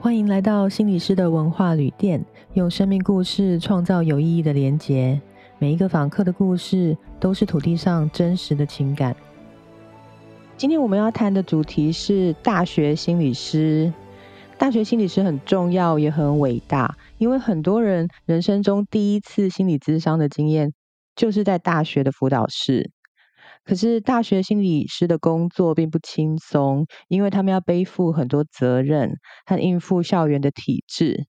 欢迎来到心理师的文化旅店，用生命故事创造有意义的连结。每一个访客的故事都是土地上真实的情感。今天我们要谈的主题是大学心理师。大学心理师很重要，也很伟大，因为很多人人生中第一次心理咨商的经验，就是在大学的辅导室。可是大学心理师的工作并不轻松，因为他们要背负很多责任和应付校园的体制。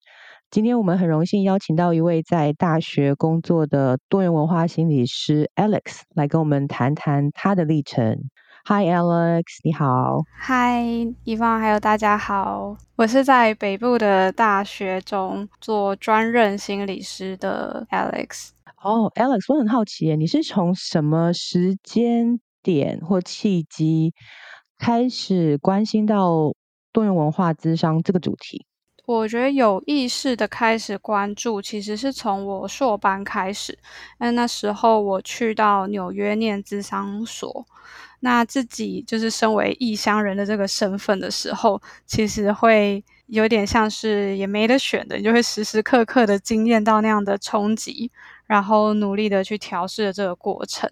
今天我们很荣幸邀请到一位在大学工作的多元文化心理师 Alex 来跟我们谈谈他的历程。Hi Alex，你好。Hi，伊芳，还有大家好。我是在北部的大学中做专任心理师的 Alex。哦，Alex，我很好奇，你是从什么时间点或契机开始关心到多元文化咨商这个主题？我觉得有意识的开始关注，其实是从我硕班开始。那那时候我去到纽约念咨商所，那自己就是身为异乡人的这个身份的时候，其实会有点像是也没得选的，你就会时时刻刻的经验到那样的冲击。然后努力的去调试的这个过程，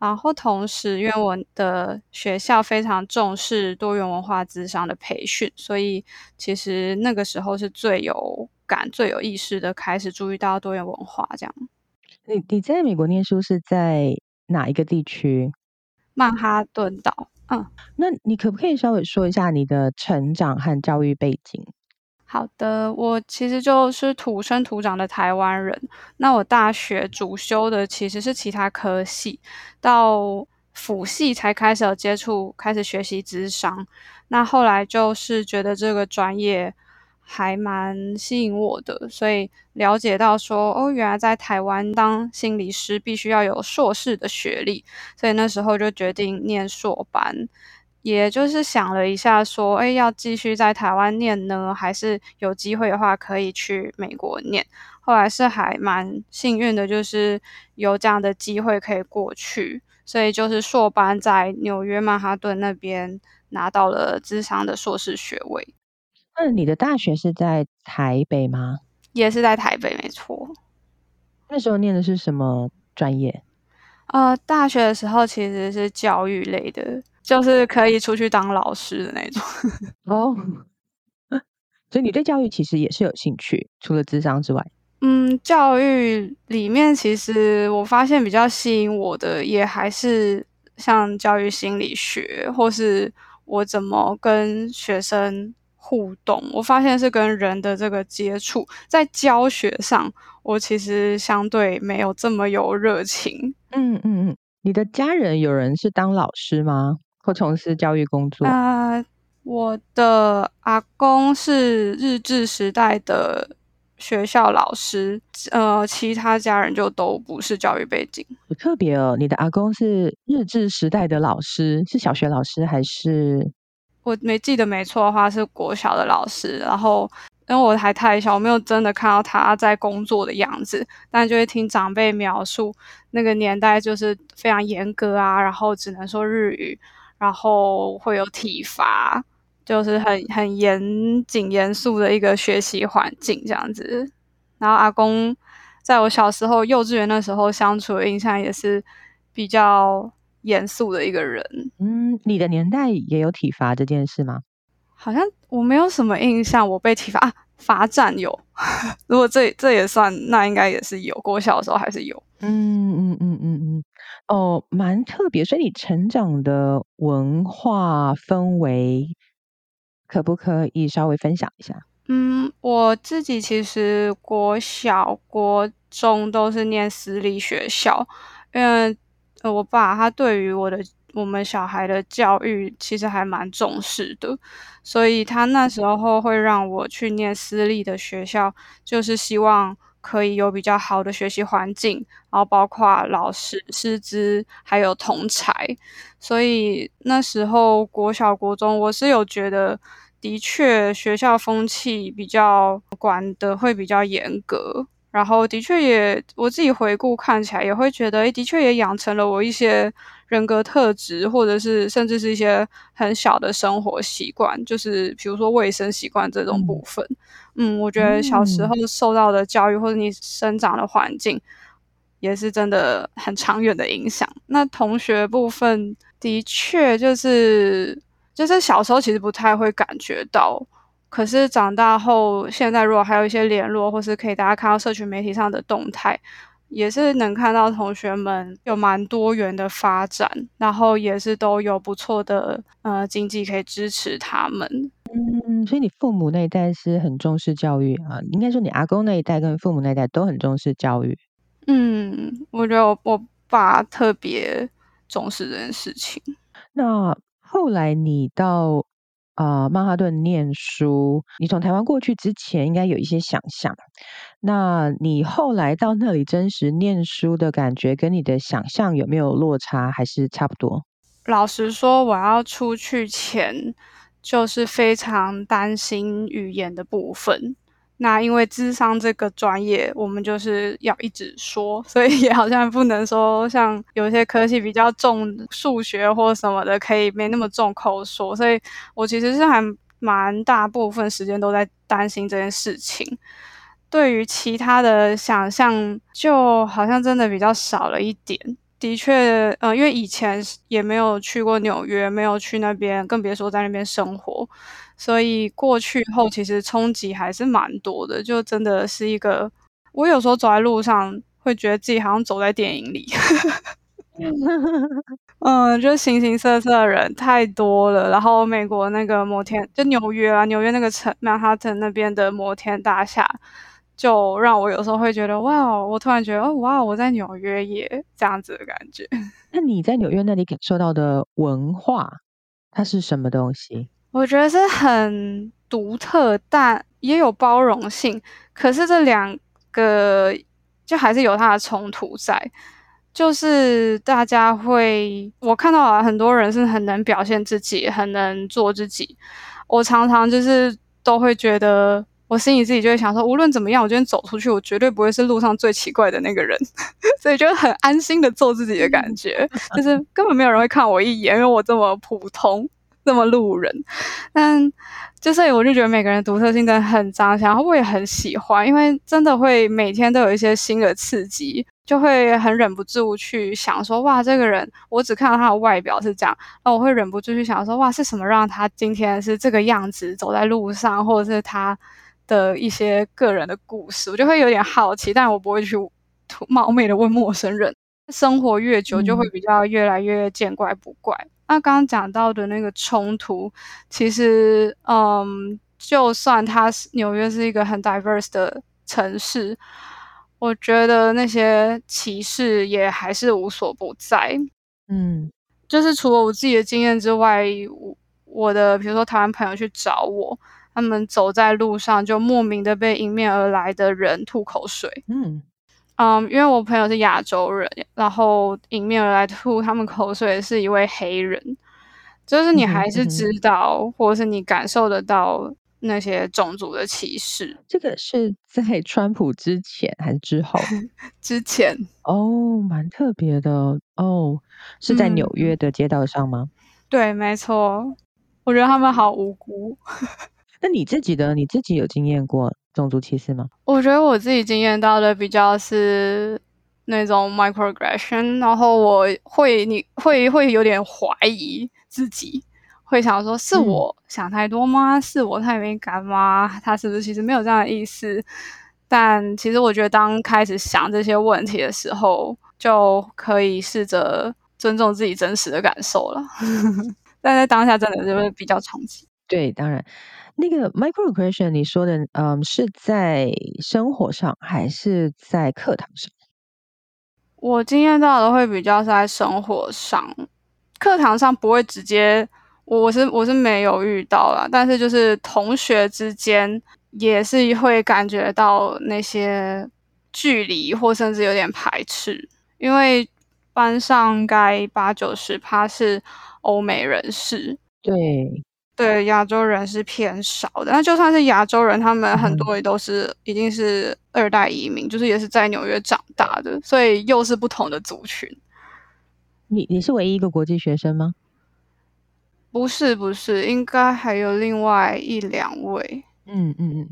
然后同时，因为我的学校非常重视多元文化智商的培训，所以其实那个时候是最有感、最有意识的开始注意到多元文化。这样，你你在美国念书是在哪一个地区？曼哈顿岛。嗯，那你可不可以稍微说一下你的成长和教育背景？好的，我其实就是土生土长的台湾人。那我大学主修的其实是其他科系，到辅系才开始有接触，开始学习智商。那后来就是觉得这个专业还蛮吸引我的，所以了解到说，哦，原来在台湾当心理师必须要有硕士的学历，所以那时候就决定念硕班。也就是想了一下，说，哎，要继续在台湾念呢，还是有机会的话可以去美国念？后来是还蛮幸运的，就是有这样的机会可以过去，所以就是硕班在纽约曼哈顿那边拿到了智商的硕士学位。那你的大学是在台北吗？也是在台北，没错。那时候念的是什么专业？呃，大学的时候其实是教育类的。就是可以出去当老师的那种 哦，所以你对教育其实也是有兴趣，除了智商之外。嗯，教育里面其实我发现比较吸引我的，也还是像教育心理学，或是我怎么跟学生互动。我发现是跟人的这个接触，在教学上，我其实相对没有这么有热情。嗯嗯嗯，你的家人有人是当老师吗？或从事教育工作啊，我的阿公是日治时代的学校老师，呃，其他家人就都不是教育背景。很特别哦，你的阿公是日治时代的老师，是小学老师还是？我没记得没错的话，是国小的老师。然后因为我还太小，我没有真的看到他在工作的样子，但就会听长辈描述那个年代就是非常严格啊，然后只能说日语。然后会有体罚，就是很很严谨严肃的一个学习环境这样子。然后阿公在我小时候幼稚园那时候相处的印象也是比较严肃的一个人。嗯，你的年代也有体罚这件事吗？好像我没有什么印象，我被体罚啊，罚站有。如果这这也算，那应该也是有。我小时候还是有。嗯嗯嗯嗯嗯。哦，蛮特别，所以你成长的文化氛围，可不可以稍微分享一下？嗯，我自己其实国小、国中都是念私立学校，因为我爸他对于我的我们小孩的教育其实还蛮重视的，所以他那时候会让我去念私立的学校，就是希望。可以有比较好的学习环境，然后包括老师、师资还有同才，所以那时候国小、国中，我是有觉得，的确学校风气比较管的会比较严格，然后的确也我自己回顾看起来也会觉得，的确也养成了我一些人格特质，或者是甚至是一些很小的生活习惯，就是比如说卫生习惯这种部分。嗯，我觉得小时候受到的教育或者你生长的环境，也是真的很长远的影响。那同学部分的确就是就是小时候其实不太会感觉到。可是长大后，现在如果还有一些联络，或是可以大家看到社群媒体上的动态，也是能看到同学们有蛮多元的发展，然后也是都有不错的呃经济可以支持他们。嗯，所以你父母那一代是很重视教育啊，应该说你阿公那一代跟父母那一代都很重视教育。嗯，我觉得我我爸特别重视这件事情。那后来你到。啊，曼哈顿念书，你从台湾过去之前应该有一些想象。那你后来到那里真实念书的感觉，跟你的想象有没有落差，还是差不多？老实说，我要出去前就是非常担心语言的部分。那因为智商这个专业，我们就是要一直说，所以也好像不能说像有些科系比较重数学或什么的，可以没那么重口说。所以我其实是还蛮大部分时间都在担心这件事情。对于其他的想象，就好像真的比较少了一点。的确，呃，因为以前也没有去过纽约，没有去那边，更别说在那边生活。所以过去后，其实冲击还是蛮多的，就真的是一个，我有时候走在路上，会觉得自己好像走在电影里。嗯，就形形色色的人太多了，然后美国那个摩天，就纽约啊，纽约那个城曼哈顿那边的摩天大厦，就让我有时候会觉得，哇，我突然觉得，哦，哇，我在纽约耶，这样子的感觉。那你在纽约那里感受到的文化，它是什么东西？我觉得是很独特，但也有包容性。可是这两个就还是有它的冲突在，就是大家会，我看到啊，很多人是很能表现自己，很能做自己。我常常就是都会觉得，我心里自己就会想说，无论怎么样，我今天走出去，我绝对不会是路上最奇怪的那个人，所以就很安心的做自己的感觉，就是根本没有人会看我一眼，因为我这么普通。这么路人，但就是我就觉得每个人独特性真的很彰显，然后我也很喜欢，因为真的会每天都有一些新的刺激，就会很忍不住去想说，哇，这个人我只看到他的外表是这样，那我会忍不住去想说，哇，是什么让他今天是这个样子走在路上，或者是他的一些个人的故事，我就会有点好奇，但我不会去冒昧的问陌生人。生活越久，就会比较越来越见怪不怪。那刚刚讲到的那个冲突，其实，嗯，就算它是纽约是一个很 diverse 的城市，我觉得那些歧视也还是无所不在。嗯，就是除了我自己的经验之外，我我的比如说台湾朋友去找我，他们走在路上就莫名的被迎面而来的人吐口水。嗯。嗯，因为我朋友是亚洲人，然后迎面而来吐他们口水的是一位黑人，就是你还是知道，或者是你感受得到那些种族的歧视。这个是在川普之前还是之后？之前哦，蛮特别的哦，是在纽约的街道上吗？对，没错，我觉得他们好无辜。那你自己的，你自己有经验过？种族歧视吗？我觉得我自己经验到的比较是那种 microaggression，然后我会你会会有点怀疑自己，会想说是我想太多吗？是我太敏感吗？他是不是其实没有这样的意思？但其实我觉得当开始想这些问题的时候，就可以试着尊重自己真实的感受了。但在当下真的就是比较冲击。对，当然。那个 microaggression，你说的，嗯，是在生活上还是在课堂上？我经验到的会比较在生活上，课堂上不会直接，我是我是没有遇到啦，但是就是同学之间也是会感觉到那些距离或甚至有点排斥，因为班上该八九十趴是欧美人士，对。对亚洲人是偏少的。那就算是亚洲人，他们很多也都是一定是二代移民，就是也是在纽约长大的，所以又是不同的族群。你你是唯一一个国际学生吗？不是不是，应该还有另外一两位。嗯嗯嗯，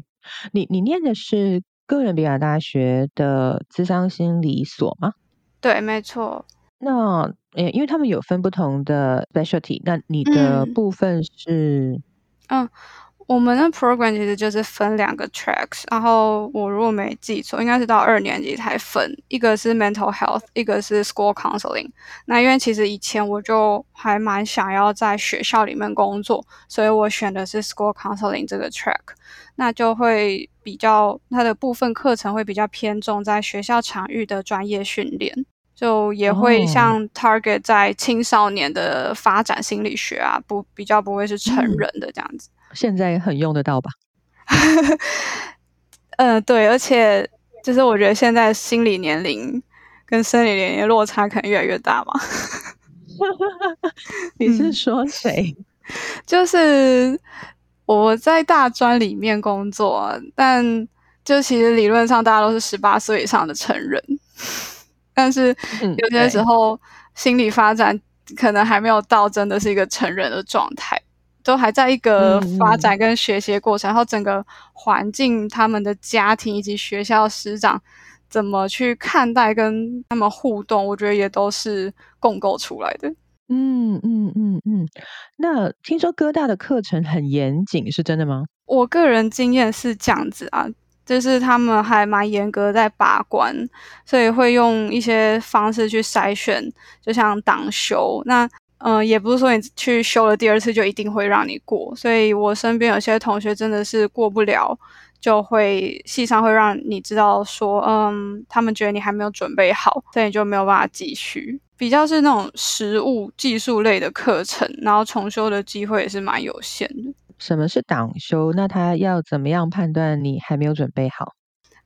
你你念的是哥伦比亚大学的智商心理所吗？对，没错。那诶，因为他们有分不同的 specialty，那你的部分是？嗯。我们的 program 其实就是分两个 tracks，然后我如果没记错，应该是到二年级才分，一个是 mental health，一个是 school counseling。那因为其实以前我就还蛮想要在学校里面工作，所以我选的是 school counseling 这个 track，那就会比较它的部分课程会比较偏重在学校场域的专业训练，就也会像 target 在青少年的发展心理学啊，不比较不会是成人的这样子。现在很用得到吧？嗯，对，而且就是我觉得现在心理年龄跟生理年龄落差可能越来越大嘛。你是说谁？就是我在大专里面工作，但就其实理论上大家都是十八岁以上的成人，但是有些时候心理发展可能还没有到真的是一个成人的状态。都还在一个发展跟学习过程，然后整个环境、他们的家庭以及学校师长怎么去看待跟他们互动，我觉得也都是共构出来的。嗯嗯嗯嗯。那听说哥大的课程很严谨，是真的吗？我个人经验是这样子啊，就是他们还蛮严格在把关，所以会用一些方式去筛选，就像党修那。嗯，也不是说你去修了第二次就一定会让你过，所以我身边有些同学真的是过不了，就会系上会让你知道说，嗯，他们觉得你还没有准备好，所以你就没有办法继续。比较是那种实物技术类的课程，然后重修的机会也是蛮有限的。什么是党修？那他要怎么样判断你还没有准备好？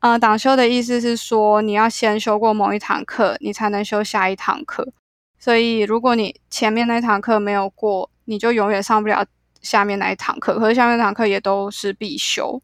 呃，党修的意思是说，你要先修过某一堂课，你才能修下一堂课。所以，如果你前面那堂课没有过，你就永远上不了下面那一堂课。可是下面那堂课也都是必修，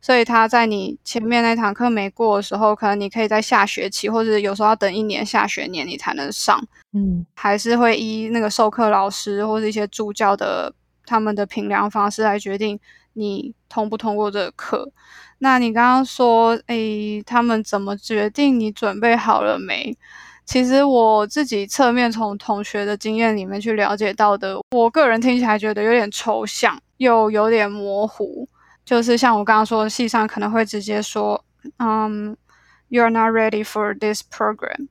所以他在你前面那堂课没过的时候，可能你可以在下学期，或者有时候要等一年下学年你才能上。嗯，还是会依那个授课老师或者一些助教的他们的评量方式来决定你通不通过这个课。那你刚刚说，诶，他们怎么决定你准备好了没？其实我自己侧面从同学的经验里面去了解到的，我个人听起来觉得有点抽象，又有点模糊。就是像我刚刚说，系上可能会直接说，嗯，You are not ready for this program。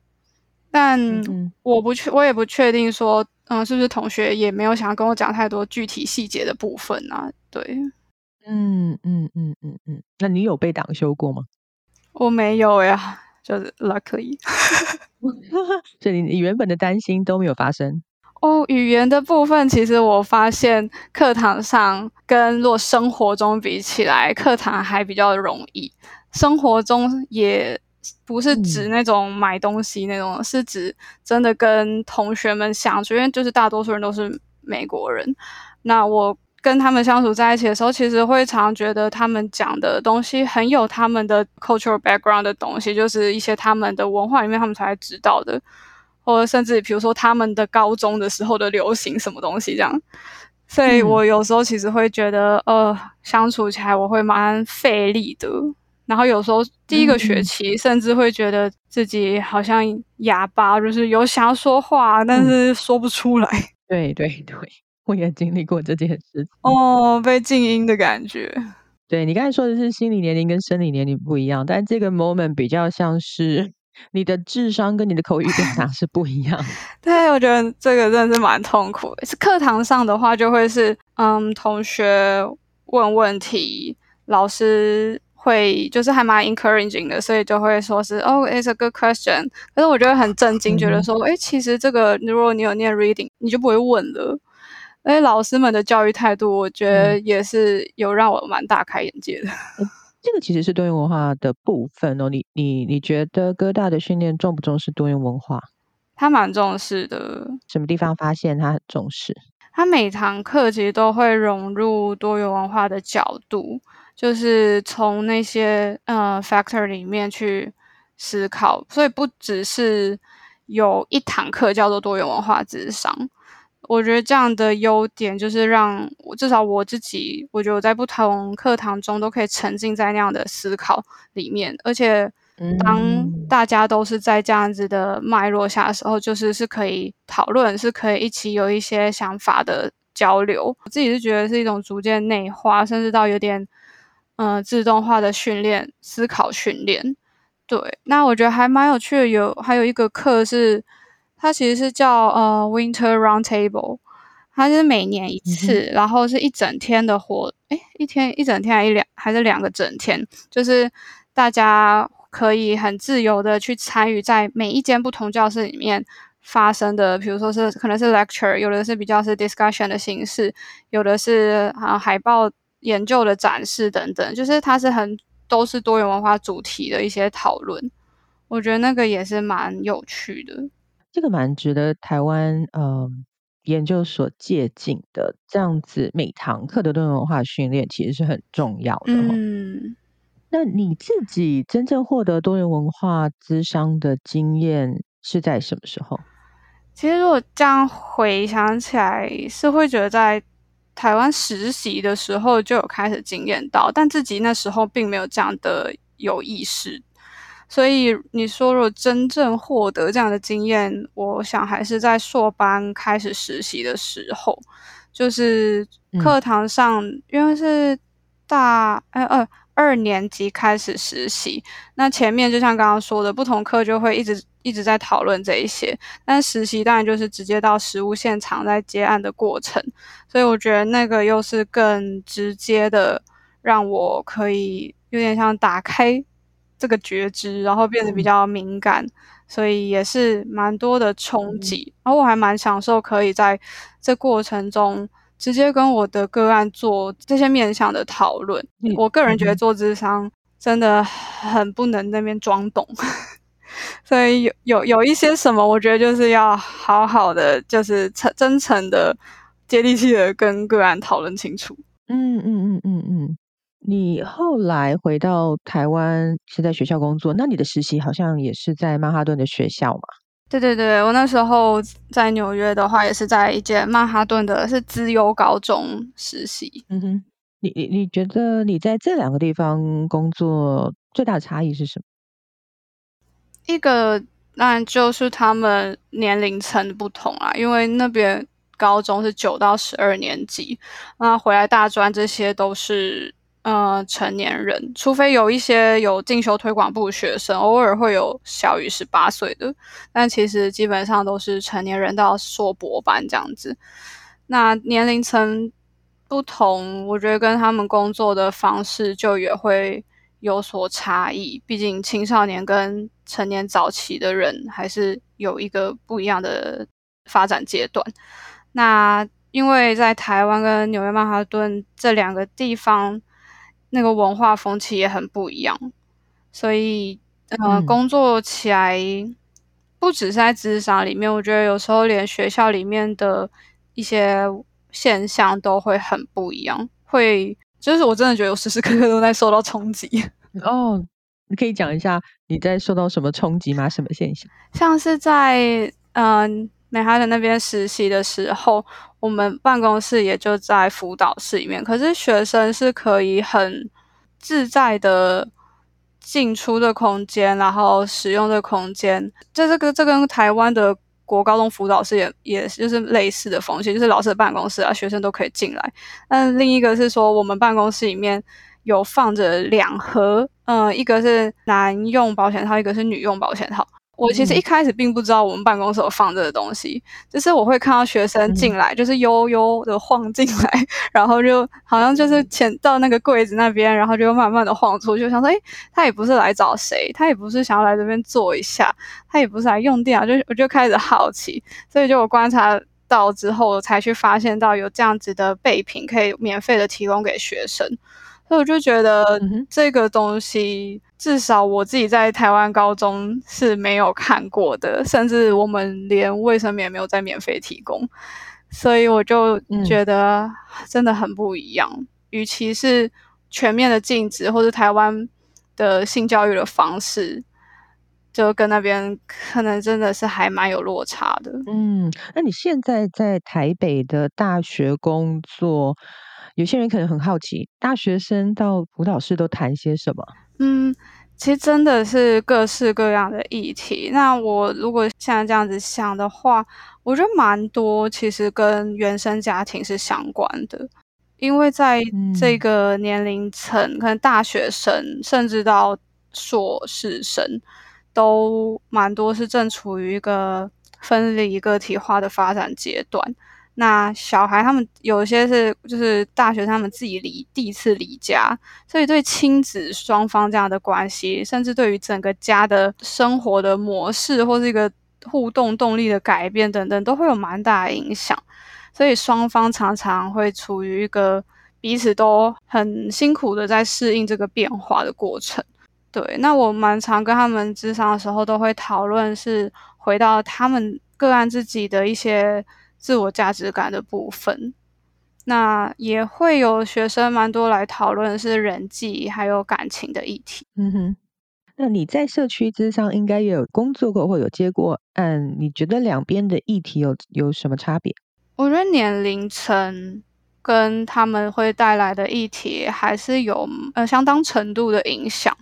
但我不确，我也不确定说，嗯，是不是同学也没有想要跟我讲太多具体细节的部分啊？对，嗯嗯嗯嗯嗯。那你有被挡修过吗？我没有呀。就是 lucky，所以你原本的担心都没有发生哦。语言的部分，其实我发现课堂上跟若生活中比起来，课堂还比较容易。生活中也不是指那种买东西那种，是指真的跟同学们相处，因为就是大多数人都是美国人。那我。跟他们相处在一起的时候，其实会常觉得他们讲的东西很有他们的 cultural background 的东西，就是一些他们的文化里面他们才知道的，或者甚至比如说他们的高中的时候的流行什么东西这样。所以我有时候其实会觉得，呃，相处起来我会蛮费力的。然后有时候第一个学期甚至会觉得自己好像哑巴，就是有想要说话，但是说不出来。对对对。我也经历过这件事哦，被静音的感觉。对你刚才说的是心理年龄跟生理年龄不一样，但这个 moment 比较像是你的智商跟你的口语表达是不一样。对，我觉得这个真的是蛮痛苦。是课堂上的话，就会是嗯，同学问问题，老师会就是还蛮 encouraging 的，所以就会说是哦，it's a good question。可是我觉得很震惊，觉得说，哎，其实这个如果你有念 reading，你就不会问了。哎，老师们的教育态度，我觉得也是有让我蛮大开眼界的。这个其实是多元文化的部分哦。你你你觉得哥大的训练重不重视多元文化？他蛮重视的。什么地方发现他很重视？他每堂课其实都会融入多元文化的角度，就是从那些呃 factor 里面去思考，所以不只是有一堂课叫做多元文化智商。我觉得这样的优点就是让我至少我自己，我觉得我在不同课堂中都可以沉浸在那样的思考里面，而且当大家都是在这样子的脉络下的时候，就是是可以讨论，是可以一起有一些想法的交流。我自己是觉得是一种逐渐内化，甚至到有点嗯自动化的训练思考训练。对，那我觉得还蛮有趣的。有还有一个课是。它其实是叫呃 Winter Roundtable，它是每年一次，然后是一整天的活，诶，一天一整天还一两还是两个整天，就是大家可以很自由的去参与在每一间不同教室里面发生的，比如说是可能是 lecture，有的是比较是 discussion 的形式，有的是啊海报研究的展示等等，就是它是很都是多元文化主题的一些讨论，我觉得那个也是蛮有趣的。这个蛮值得台湾呃研究所借鉴的，这样子每堂课的多元文化训练其实是很重要的。嗯，那你自己真正获得多元文化资商的经验是在什么时候？其实如果这样回想起来，是会觉得在台湾实习的时候就有开始经验到，但自己那时候并没有这样的有意识。所以你说，如果真正获得这样的经验，我想还是在硕班开始实习的时候，就是课堂上，因为是大呃二二年级开始实习，那前面就像刚刚说的，不同课就会一直一直在讨论这一些，但实习当然就是直接到实物现场在接案的过程，所以我觉得那个又是更直接的，让我可以有点像打开。这个觉知，然后变得比较敏感，所以也是蛮多的冲击。然后我还蛮享受可以在这过程中直接跟我的个案做这些面向的讨论。我个人觉得做智商真的很不能那边装懂，所以有有有一些什么，我觉得就是要好好的，就是诚真诚的、接地气的跟个案讨论清楚。嗯嗯嗯嗯嗯。你后来回到台湾是在学校工作，那你的实习好像也是在曼哈顿的学校嘛？对对对，我那时候在纽约的话，也是在一间曼哈顿的是资优高中实习。嗯哼，你你你觉得你在这两个地方工作最大的差异是什么？一个当然就是他们年龄层不同啊，因为那边高中是九到十二年级，那回来大专这些都是。呃，成年人，除非有一些有进修推广部学生，偶尔会有小于十八岁的，但其实基本上都是成年人到硕博班这样子。那年龄层不同，我觉得跟他们工作的方式就也会有所差异。毕竟青少年跟成年早期的人还是有一个不一样的发展阶段。那因为在台湾跟纽约曼哈顿这两个地方。那个文化风气也很不一样，所以呃，工作起来不只是在职场里面，我觉得有时候连学校里面的一些现象都会很不一样。会就是我真的觉得我时时刻刻都在受到冲击。哦，你可以讲一下你在受到什么冲击吗？什么现象？像是在嗯。美哈的那边实习的时候，我们办公室也就在辅导室里面。可是学生是可以很自在的进出的空间，然后使用的空间。这这个这跟台湾的国高中辅导室也也就是类似的风气，就是老师的办公室啊，学生都可以进来。但另一个是说，我们办公室里面有放着两盒，嗯，一个是男用保险套，一个是女用保险套。我其实一开始并不知道我们办公室有放这个东西，就是我会看到学生进来，就是悠悠的晃进来，然后就好像就是潜到那个柜子那边，然后就慢慢的晃出去，想说，哎，他也不是来找谁，他也不是想要来这边坐一下，他也不是来用电啊，就我就开始好奇，所以就我观察到之后，才去发现到有这样子的备品可以免费的提供给学生。所以我就觉得这个东西，至少我自己在台湾高中是没有看过的，甚至我们连卫生棉没有在免费提供。所以我就觉得真的很不一样。与其是全面的禁止，或者台湾的性教育的方式，就跟那边可能真的是还蛮有落差的。嗯，那你现在在台北的大学工作，有些人可能很好奇，大学生到辅导室都谈些什么？嗯。其实真的是各式各样的议题。那我如果现在这样子想的话，我觉得蛮多其实跟原生家庭是相关的，因为在这个年龄层，可能大学生甚至到硕士生，都蛮多是正处于一个分离个体化的发展阶段。那小孩他们有些是就是大学他们自己离第一次离家，所以对亲子双方这样的关系，甚至对于整个家的生活的模式或是一个互动动力的改变等等，都会有蛮大的影响。所以双方常常会处于一个彼此都很辛苦的在适应这个变化的过程。对，那我蛮常跟他们智商的时候，都会讨论是回到他们个案自己的一些。自我价值感的部分，那也会有学生蛮多来讨论是人际还有感情的议题。嗯哼，那你在社区之上应该也有工作过或有接过案，你觉得两边的议题有有什么差别？我觉得年龄层跟他们会带来的议题还是有呃相当程度的影响。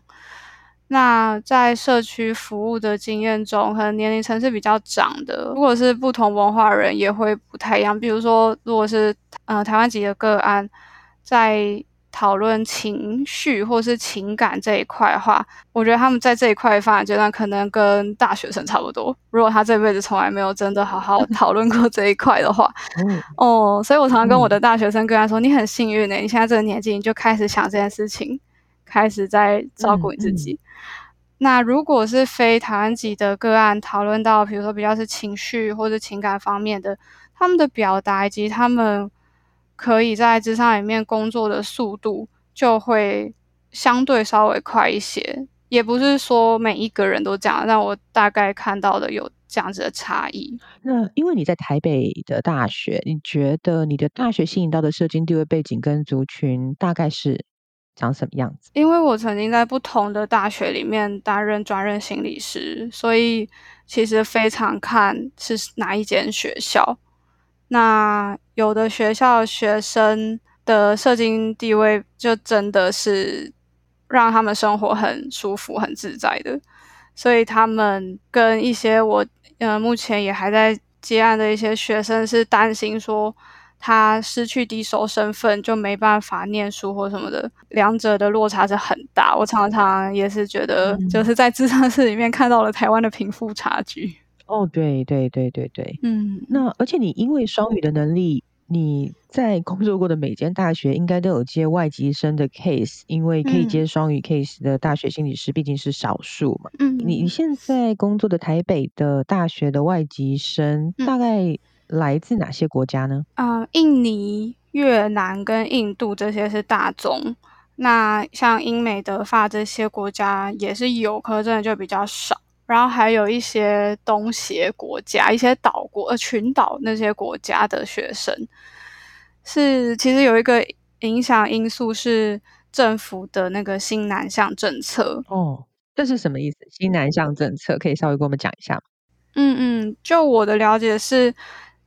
那在社区服务的经验中，可能年龄层是比较长的。如果是不同文化人，也会不太一样。比如说，如果是呃台湾籍的个案，在讨论情绪或是情感这一块的话，我觉得他们在这一块发展阶段，可能跟大学生差不多。如果他这辈子从来没有真的好好讨论过这一块的话，哦，所以我常常跟我的大学生跟他说：“你很幸运呢，你现在这个年纪你就开始想这件事情。”开始在照顾你自己。那如果是非台湾籍的个案，讨论到比如说比较是情绪或者情感方面的，他们的表达以及他们可以在职场里面工作的速度，就会相对稍微快一些。也不是说每一个人都这样，但我大概看到的有这样子的差异。那因为你在台北的大学，你觉得你的大学吸引到的社经地位背景跟族群大概是？长什么样子？因为我曾经在不同的大学里面担任专任心理师，所以其实非常看是哪一间学校。那有的学校学生的社经地位就真的是让他们生活很舒服、很自在的，所以他们跟一些我呃目前也还在接案的一些学生是担心说。他失去低收身份就没办法念书或什么的，两者的落差是很大。我常常也是觉得，就是在智商室里面看到了台湾的贫富差距。哦，对对对对对，嗯。那而且你因为双语的能力，你在工作过的每间大学应该都有接外籍生的 case，因为可以接双语 case 的大学心理师毕竟是少数嘛。嗯。你你现在工作的台北的大学的外籍生大概？来自哪些国家呢？啊，印尼、越南跟印度这些是大宗。那像英美德法这些国家也是有，可真的就比较少。然后还有一些东协国家、一些岛国、呃群岛那些国家的学生，是其实有一个影响因素是政府的那个新南向政策。哦，这是什么意思？新南向政策可以稍微跟我们讲一下吗？嗯嗯，就我的了解是。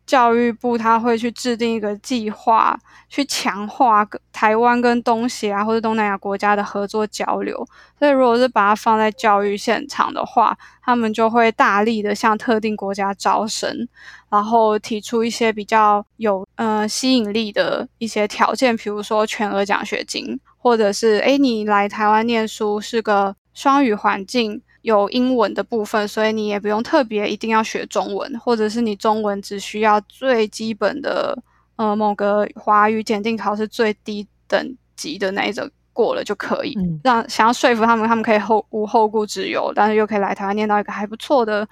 教育部他会去制定一个计划，去强化台湾跟东协啊或者东南亚国家的合作交流。所以，如果是把它放在教育现场的话，他们就会大力的向特定国家招生，然后提出一些比较有呃吸引力的一些条件，比如说全额奖学金，或者是诶你来台湾念书是个双语环境。有英文的部分，所以你也不用特别一定要学中文，或者是你中文只需要最基本的呃某个华语检定考试最低等级的那一种过了就可以。让想要说服他们，他们可以后无后顾之忧，但是又可以来台湾念到一个还不错的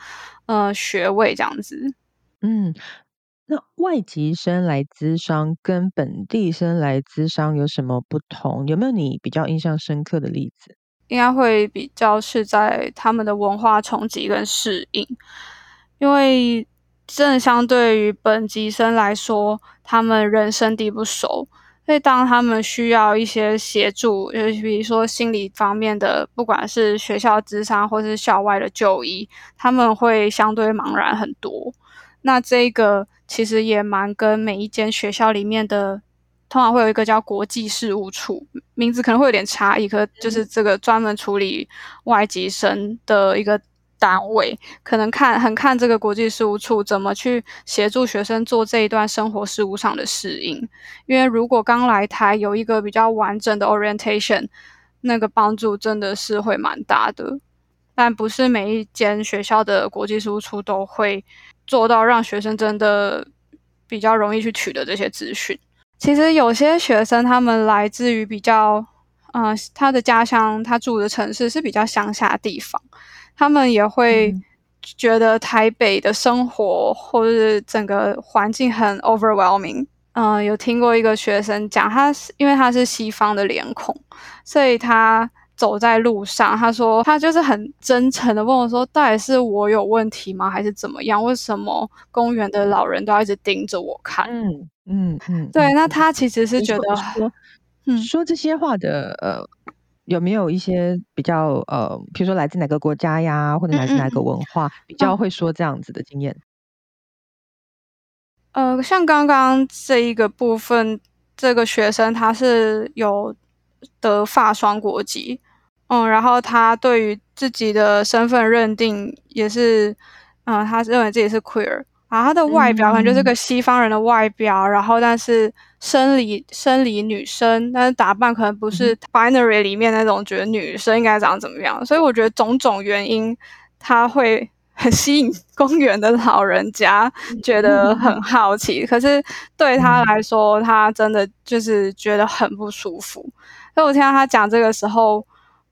呃学位这样子。嗯，那外籍生来资商跟本地生来资商有什么不同？有没有你比较印象深刻的例子？应该会比较是在他们的文化冲击跟适应，因为正相对于本级生来说，他们人生地不熟。所以，当他们需要一些协助，就比如说心理方面的，不管是学校智商或是校外的就医，他们会相对茫然很多。那这个其实也蛮跟每一间学校里面的，通常会有一个叫国际事务处，名字可能会有点差异，可就是这个专门处理外籍生的一个。单位可能看很看这个国际事务处怎么去协助学生做这一段生活事务上的适应，因为如果刚来台有一个比较完整的 orientation，那个帮助真的是会蛮大的。但不是每一间学校的国际事务处都会做到让学生真的比较容易去取得这些资讯。其实有些学生他们来自于比较，嗯，他的家乡他住的城市是比较乡下地方。他们也会觉得台北的生活或者是整个环境很 overwhelming。嗯，有听过一个学生讲，他是因为他是西方的脸孔，所以他走在路上，他说他就是很真诚的问我说，到底是我有问题吗，还是怎么样？为什么公园的老人都要一直盯着我看？嗯嗯嗯，对，那他其实是觉得说，说这些话的呃。有没有一些比较呃，比如说来自哪个国家呀，或者来自哪个文化，比较会说这样子的经验？呃，像刚刚这一个部分，这个学生他是有得法双国籍，嗯，然后他对于自己的身份认定也是，嗯，他认为自己是 queer。啊，他的外表可能就是个西方人的外表，然后但是生理生理女生，但是打扮可能不是 binary 里面那种觉得女生应该长怎么样，所以我觉得种种原因，他会 很吸引公园的老人家，觉得很好奇。可是对他来说，他真的就是觉得很不舒服。所以我听到他讲这个时候，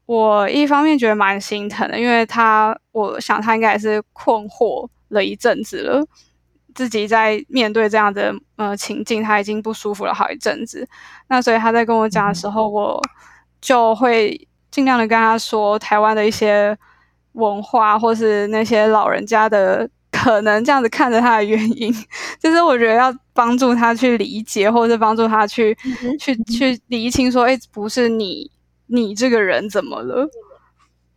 我一方面觉得蛮心疼的，因为他我想他应该也是困惑了一阵子了。自己在面对这样的呃情境，他已经不舒服了好一阵子。那所以他在跟我讲的时候，我就会尽量的跟他说台湾的一些文化，或是那些老人家的可能这样子看着他的原因。就是我觉得要帮助他去理解，或者是帮助他去去去厘清说，哎，不是你你这个人怎么了？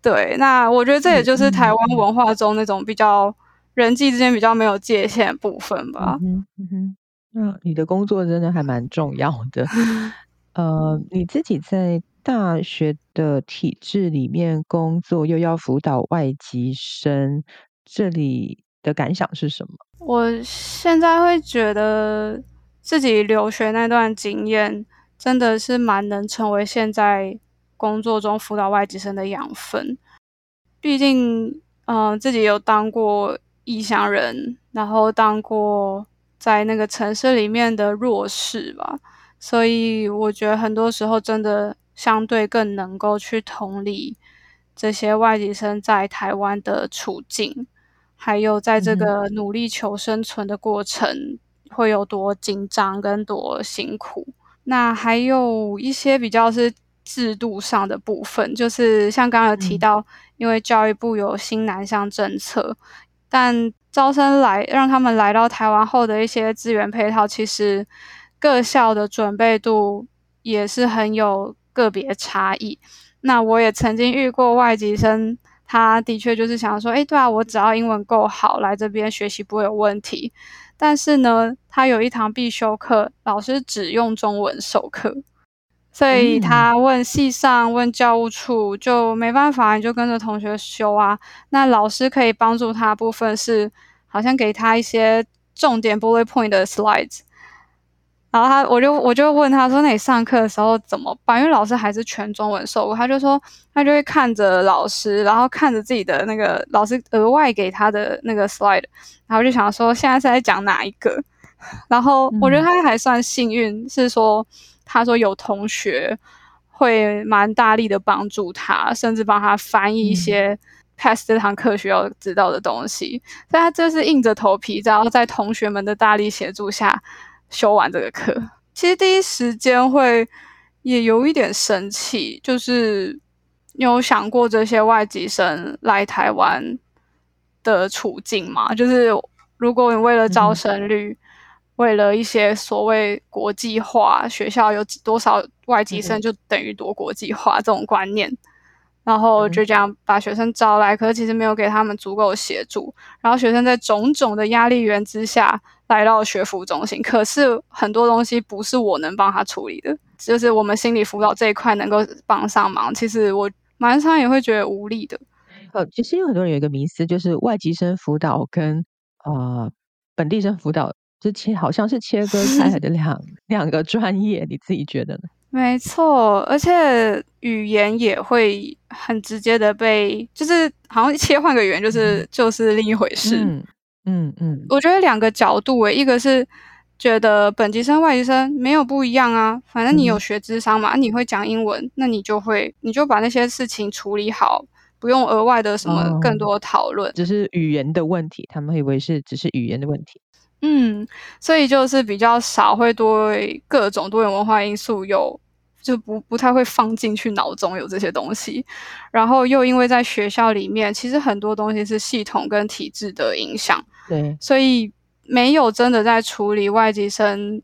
对，那我觉得这也就是台湾文化中那种比较。人际之间比较没有界限部分吧。嗯哼，那你的工作真的还蛮重要的。呃，你自己在大学的体制里面工作，又要辅导外籍生，这里的感想是什么？我现在会觉得自己留学那段经验，真的是蛮能成为现在工作中辅导外籍生的养分。毕竟，嗯，自己有当过。异乡人，然后当过在那个城市里面的弱势吧，所以我觉得很多时候真的相对更能够去同理这些外籍生在台湾的处境，还有在这个努力求生存的过程会有多紧张跟多辛苦。那还有一些比较是制度上的部分，就是像刚刚有提到，因为教育部有新南向政策。但招生来让他们来到台湾后的一些资源配套，其实各校的准备度也是很有个别差异。那我也曾经遇过外籍生，他的确就是想说，哎，对啊，我只要英文够好，来这边学习不会有问题。但是呢，他有一堂必修课，老师只用中文授课。所以他问系上问教务处就没办法，你就跟着同学修啊。那老师可以帮助他部分是，好像给他一些重点 bullet point 的 slides。然后他我就我就问他说：“那你上课的时候怎么办？因为老师还是全中文授课。”他就说他就会看着老师，然后看着自己的那个老师额外给他的那个 slide，然后就想说现在是在讲哪一个。然后我觉得他还算幸运，是说。他说有同学会蛮大力的帮助他，甚至帮他翻译一些 pass 这堂课需要知道的东西。所以他这是硬着头皮，然后在同学们的大力协助下修完这个课。其实第一时间会也有一点生气，就是你有想过这些外籍生来台湾的处境吗？就是如果你为了招生率，为了一些所谓国际化，学校有多少外籍生就等于多国际化这种观念，然后就这样把学生招来，可是其实没有给他们足够的协助，然后学生在种种的压力源之下来到学辅中心，可是很多东西不是我能帮他处理的，就是我们心理辅导这一块能够帮上忙，其实我蛮常也会觉得无力的。呃，其实有很多人有一个迷思，就是外籍生辅导跟呃本地生辅导。之前好像是切割开来的 两两个专业，你自己觉得呢？没错，而且语言也会很直接的被，就是好像切换个语言，就是就是另一回事。嗯嗯嗯，我觉得两个角度诶，一个是觉得本级生、外籍生没有不一样啊，反正你有学智商嘛，你会讲英文，那你就会你就把那些事情处理好，不用额外的什么更多讨论，只是语言的问题，他们以为是只是语言的问题。嗯，所以就是比较少会对各种多元文化因素有，就不不太会放进去脑中有这些东西，然后又因为在学校里面，其实很多东西是系统跟体制的影响，对，所以没有真的在处理外籍生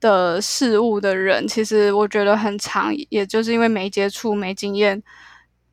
的事物的人，其实我觉得很长，也就是因为没接触、没经验。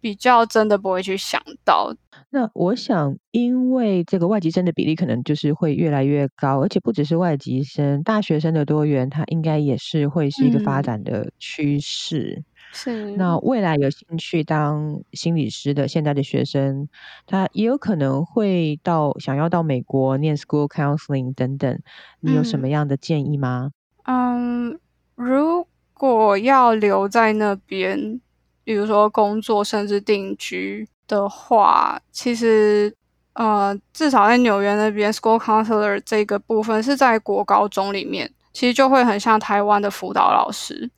比较真的不会去想到。那我想，因为这个外籍生的比例可能就是会越来越高，而且不只是外籍生，大学生的多元，它应该也是会是一个发展的趋势。是。那未来有兴趣当心理师的现在的学生，他也有可能会到想要到美国念 school counseling 等等。你有什么样的建议吗？嗯，如果要留在那边。比如说工作甚至定居的话，其实呃，至少在纽约那边，school counselor 这个部分是在国高中里面，其实就会很像台湾的辅导老师。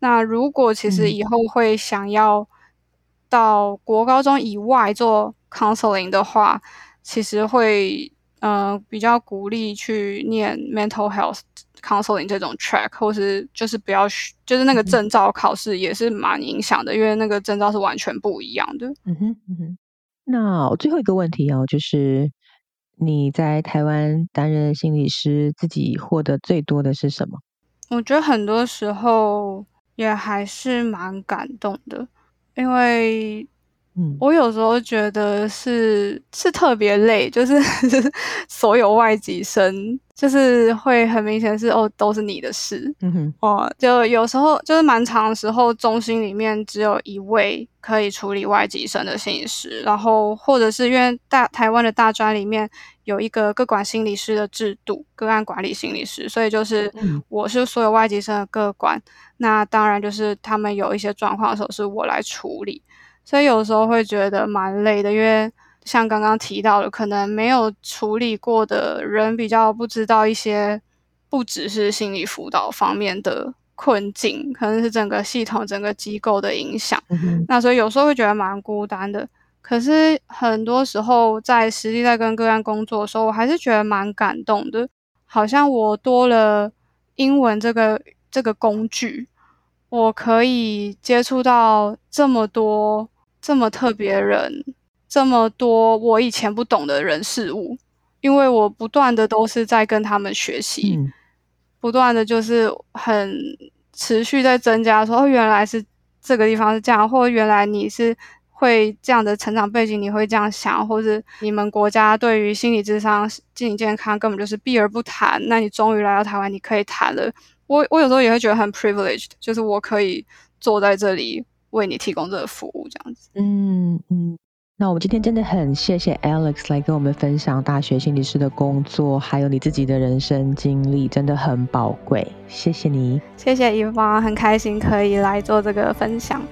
那如果其实以后会想要到国高中以外做 counseling 的话，其实会呃比较鼓励去念 mental health。counseling 这种 track，或是就是不要，就是那个证照考试也是蛮影响的，因为那个证照是完全不一样的。嗯哼，嗯哼。那最后一个问题哦，就是你在台湾担任心理师，自己获得最多的是什么？我觉得很多时候也还是蛮感动的，因为。我有时候觉得是是特别累，就是 所有外籍生，就是会很明显是哦，都是你的事，嗯哼，哦，就有时候就是蛮长时候，中心里面只有一位可以处理外籍生的心理师，然后或者是因为大台湾的大专里面有一个各管心理师的制度，个案管理心理师，所以就是我是所有外籍生的个管，那当然就是他们有一些状况的时候是我来处理。所以有时候会觉得蛮累的，因为像刚刚提到的，可能没有处理过的人比较不知道一些，不只是心理辅导方面的困境，可能是整个系统、整个机构的影响。那所以有时候会觉得蛮孤单的。可是很多时候在实际在跟个案工作的时候，我还是觉得蛮感动的，好像我多了英文这个这个工具，我可以接触到这么多。这么特别人，这么多我以前不懂的人事物，因为我不断的都是在跟他们学习，不断的就是很持续在增加，说哦原来是这个地方是这样，或原来你是会这样的成长背景，你会这样想，或者你们国家对于心理智商、心理健康根本就是避而不谈，那你终于来到台湾，你可以谈了。我我有时候也会觉得很 privileged，就是我可以坐在这里。为你提供这个服务，这样子。嗯嗯，那我们今天真的很谢谢 Alex 来跟我们分享大学心理师的工作，还有你自己的人生经历，真的很宝贵。谢谢你，谢谢伊芳，很开心可以来做这个分享。